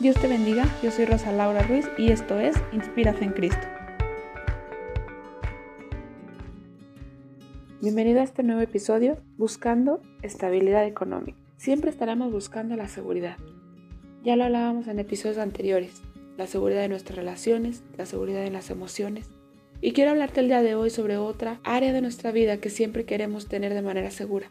Dios te bendiga, yo soy Rosa Laura Ruiz y esto es Inspírate en Cristo. Bienvenido a este nuevo episodio Buscando estabilidad económica. Siempre estaremos buscando la seguridad. Ya lo hablábamos en episodios anteriores, la seguridad de nuestras relaciones, la seguridad en las emociones. Y quiero hablarte el día de hoy sobre otra área de nuestra vida que siempre queremos tener de manera segura,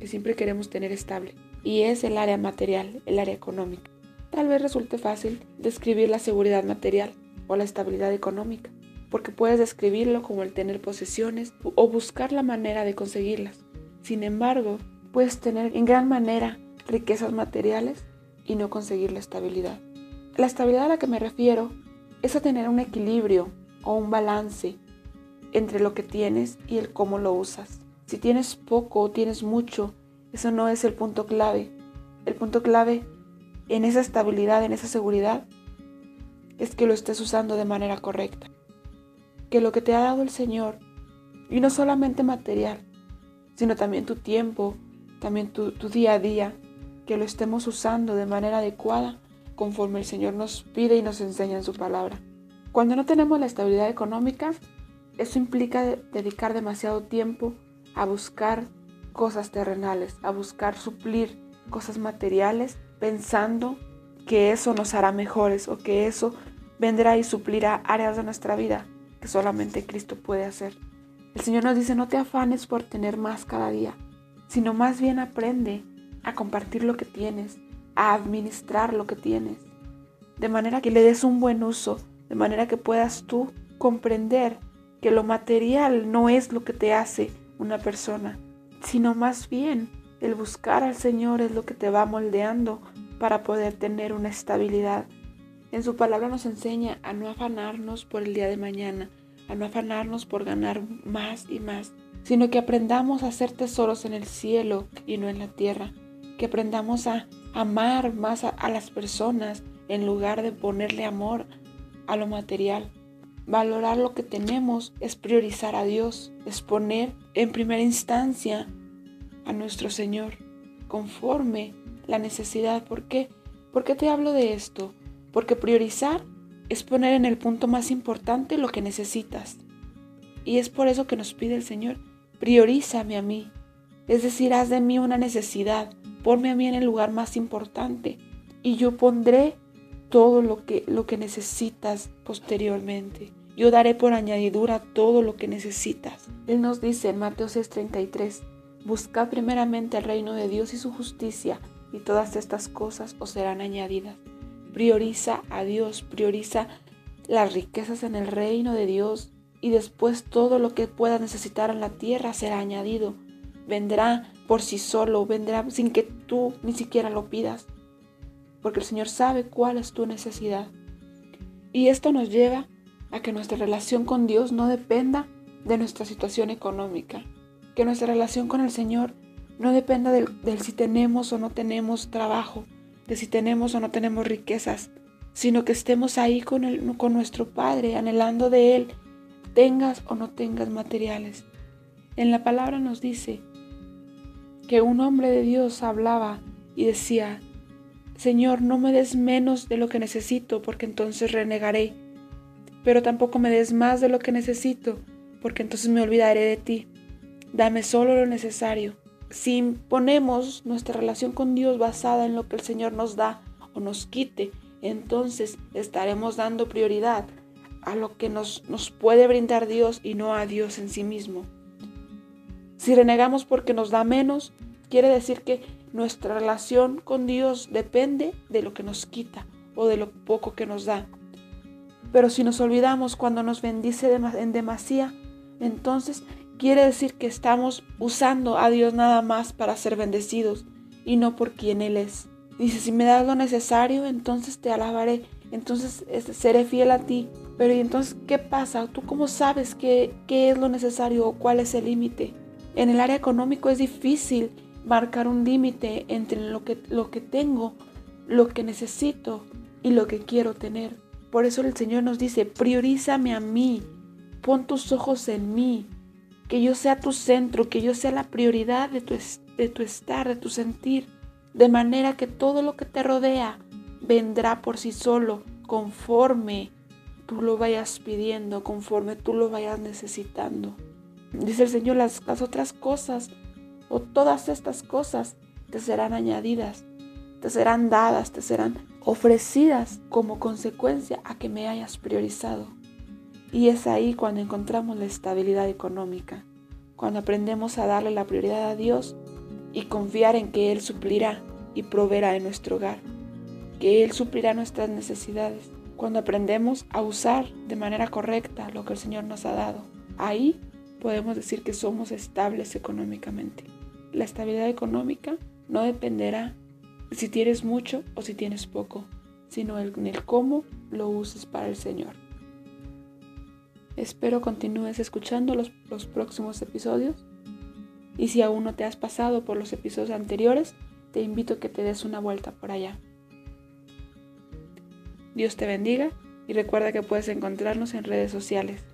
que siempre queremos tener estable, y es el área material, el área económica. Tal vez resulte fácil describir la seguridad material o la estabilidad económica, porque puedes describirlo como el tener posesiones o buscar la manera de conseguirlas. Sin embargo, puedes tener en gran manera riquezas materiales y no conseguir la estabilidad. La estabilidad a la que me refiero es a tener un equilibrio o un balance entre lo que tienes y el cómo lo usas. Si tienes poco o tienes mucho, eso no es el punto clave. El punto clave en esa estabilidad, en esa seguridad, es que lo estés usando de manera correcta. Que lo que te ha dado el Señor, y no solamente material, sino también tu tiempo, también tu, día a día, que lo estemos usando de manera adecuada conforme el Señor nos pide y nos enseña en su palabra. Cuando no tenemos la estabilidad económica, eso implica dedicar demasiado tiempo a buscar cosas terrenales, a buscar suplir cosas materiales pensando que eso nos hará mejores o que eso vendrá y suplirá áreas de nuestra vida que solamente Cristo puede hacer. El Señor nos dice, no te afanes por tener más cada día, sino más bien aprende a compartir lo que tienes, a administrar lo que tienes, de manera que le des un buen uso, de manera que puedas tú comprender que lo material no es lo que te hace una persona, sino más bien el buscar al Señor es lo que te va moldeando para poder tener una estabilidad. En su palabra nos enseña a no afanarnos por el día de mañana, a no afanarnos por ganar más y más, sino que aprendamos a hacer tesoros en el cielo y no en la tierra, que aprendamos a amar más a, a las personas en lugar de ponerle amor a lo material. Valorar lo que tenemos es priorizar a Dios, es poner en primera instancia a nuestro Señor conforme la necesidad. ¿Por qué? ¿Por te hablo de esto? Porque priorizar es poner en el punto más importante lo que necesitas. Y es por eso que nos pide el Señor, priorízame a mí. Es decir, haz de mí una necesidad, ponme a mí en el lugar más importante y yo pondré todo lo que, lo que necesitas posteriormente. Yo daré por añadidura todo lo que necesitas. Él nos dice en Mateo 6:33, Buscad primeramente el reino de Dios y su justicia, y todas estas cosas os serán añadidas. Prioriza a Dios, prioriza las riquezas en el reino de Dios, y después todo lo que puedas necesitar en la tierra será añadido. Vendrá por sí solo, vendrá sin que tú ni siquiera lo pidas, porque el Señor sabe cuál es tu necesidad. Y esto nos lleva a que nuestra relación con Dios no dependa de nuestra situación económica que nuestra relación con el Señor no dependa del, si tenemos o no tenemos trabajo, de si tenemos o no tenemos riquezas, sino que estemos ahí con, nuestro Padre, anhelando de Él, tengas o no tengas materiales. En la palabra nos dice que un hombre de Dios hablaba y decía, Señor, no me des menos de lo que necesito, porque entonces renegaré, pero tampoco me des más de lo que necesito, porque entonces me olvidaré de ti. Dame solo lo necesario. Si ponemos nuestra relación con Dios basada en lo que el Señor nos da o nos quite, entonces estaremos dando prioridad a lo que nos, nos puede brindar Dios y no a Dios en sí mismo. Si renegamos porque nos da menos, quiere decir que nuestra relación con Dios depende de lo que nos quita o de lo poco que nos da. Pero si nos olvidamos cuando nos bendice en demasía, entonces quiere decir que estamos usando a Dios nada más para ser bendecidos y no por quien Él es. Dice, si me das lo necesario, entonces te alabaré, entonces este, seré fiel a ti. Pero ¿y entonces qué pasa? ¿Tú cómo sabes qué, qué es lo necesario o cuál es el límite? En el área económico es difícil marcar un límite entre lo que, lo que tengo, lo que necesito y lo que quiero tener. Por eso el Señor nos dice, priorízame a mí, pon tus ojos en mí, que yo sea tu centro, que yo sea la prioridad de tu, de tu estar, de tu sentir, de manera que todo lo que te rodea vendrá por sí solo conforme tú lo vayas pidiendo, conforme tú lo vayas necesitando. Dice el Señor, las, las otras cosas o todas estas cosas te serán añadidas, te serán dadas, te serán ofrecidas como consecuencia a que me hayas priorizado. Y es ahí cuando encontramos la estabilidad económica, cuando aprendemos a darle la prioridad a Dios y confiar en que Él suplirá y proveerá en nuestro hogar, que Él suplirá nuestras necesidades, cuando aprendemos a usar de manera correcta lo que el Señor nos ha dado. Ahí podemos decir que somos estables económicamente. La estabilidad económica no dependerá si tienes mucho o si tienes poco, sino en el cómo lo uses para el Señor. Espero continúes escuchando los, los, próximos episodios y si aún no te has pasado por los episodios anteriores, te invito a que te des una vuelta por allá. Dios te bendiga y recuerda que puedes encontrarnos en redes sociales.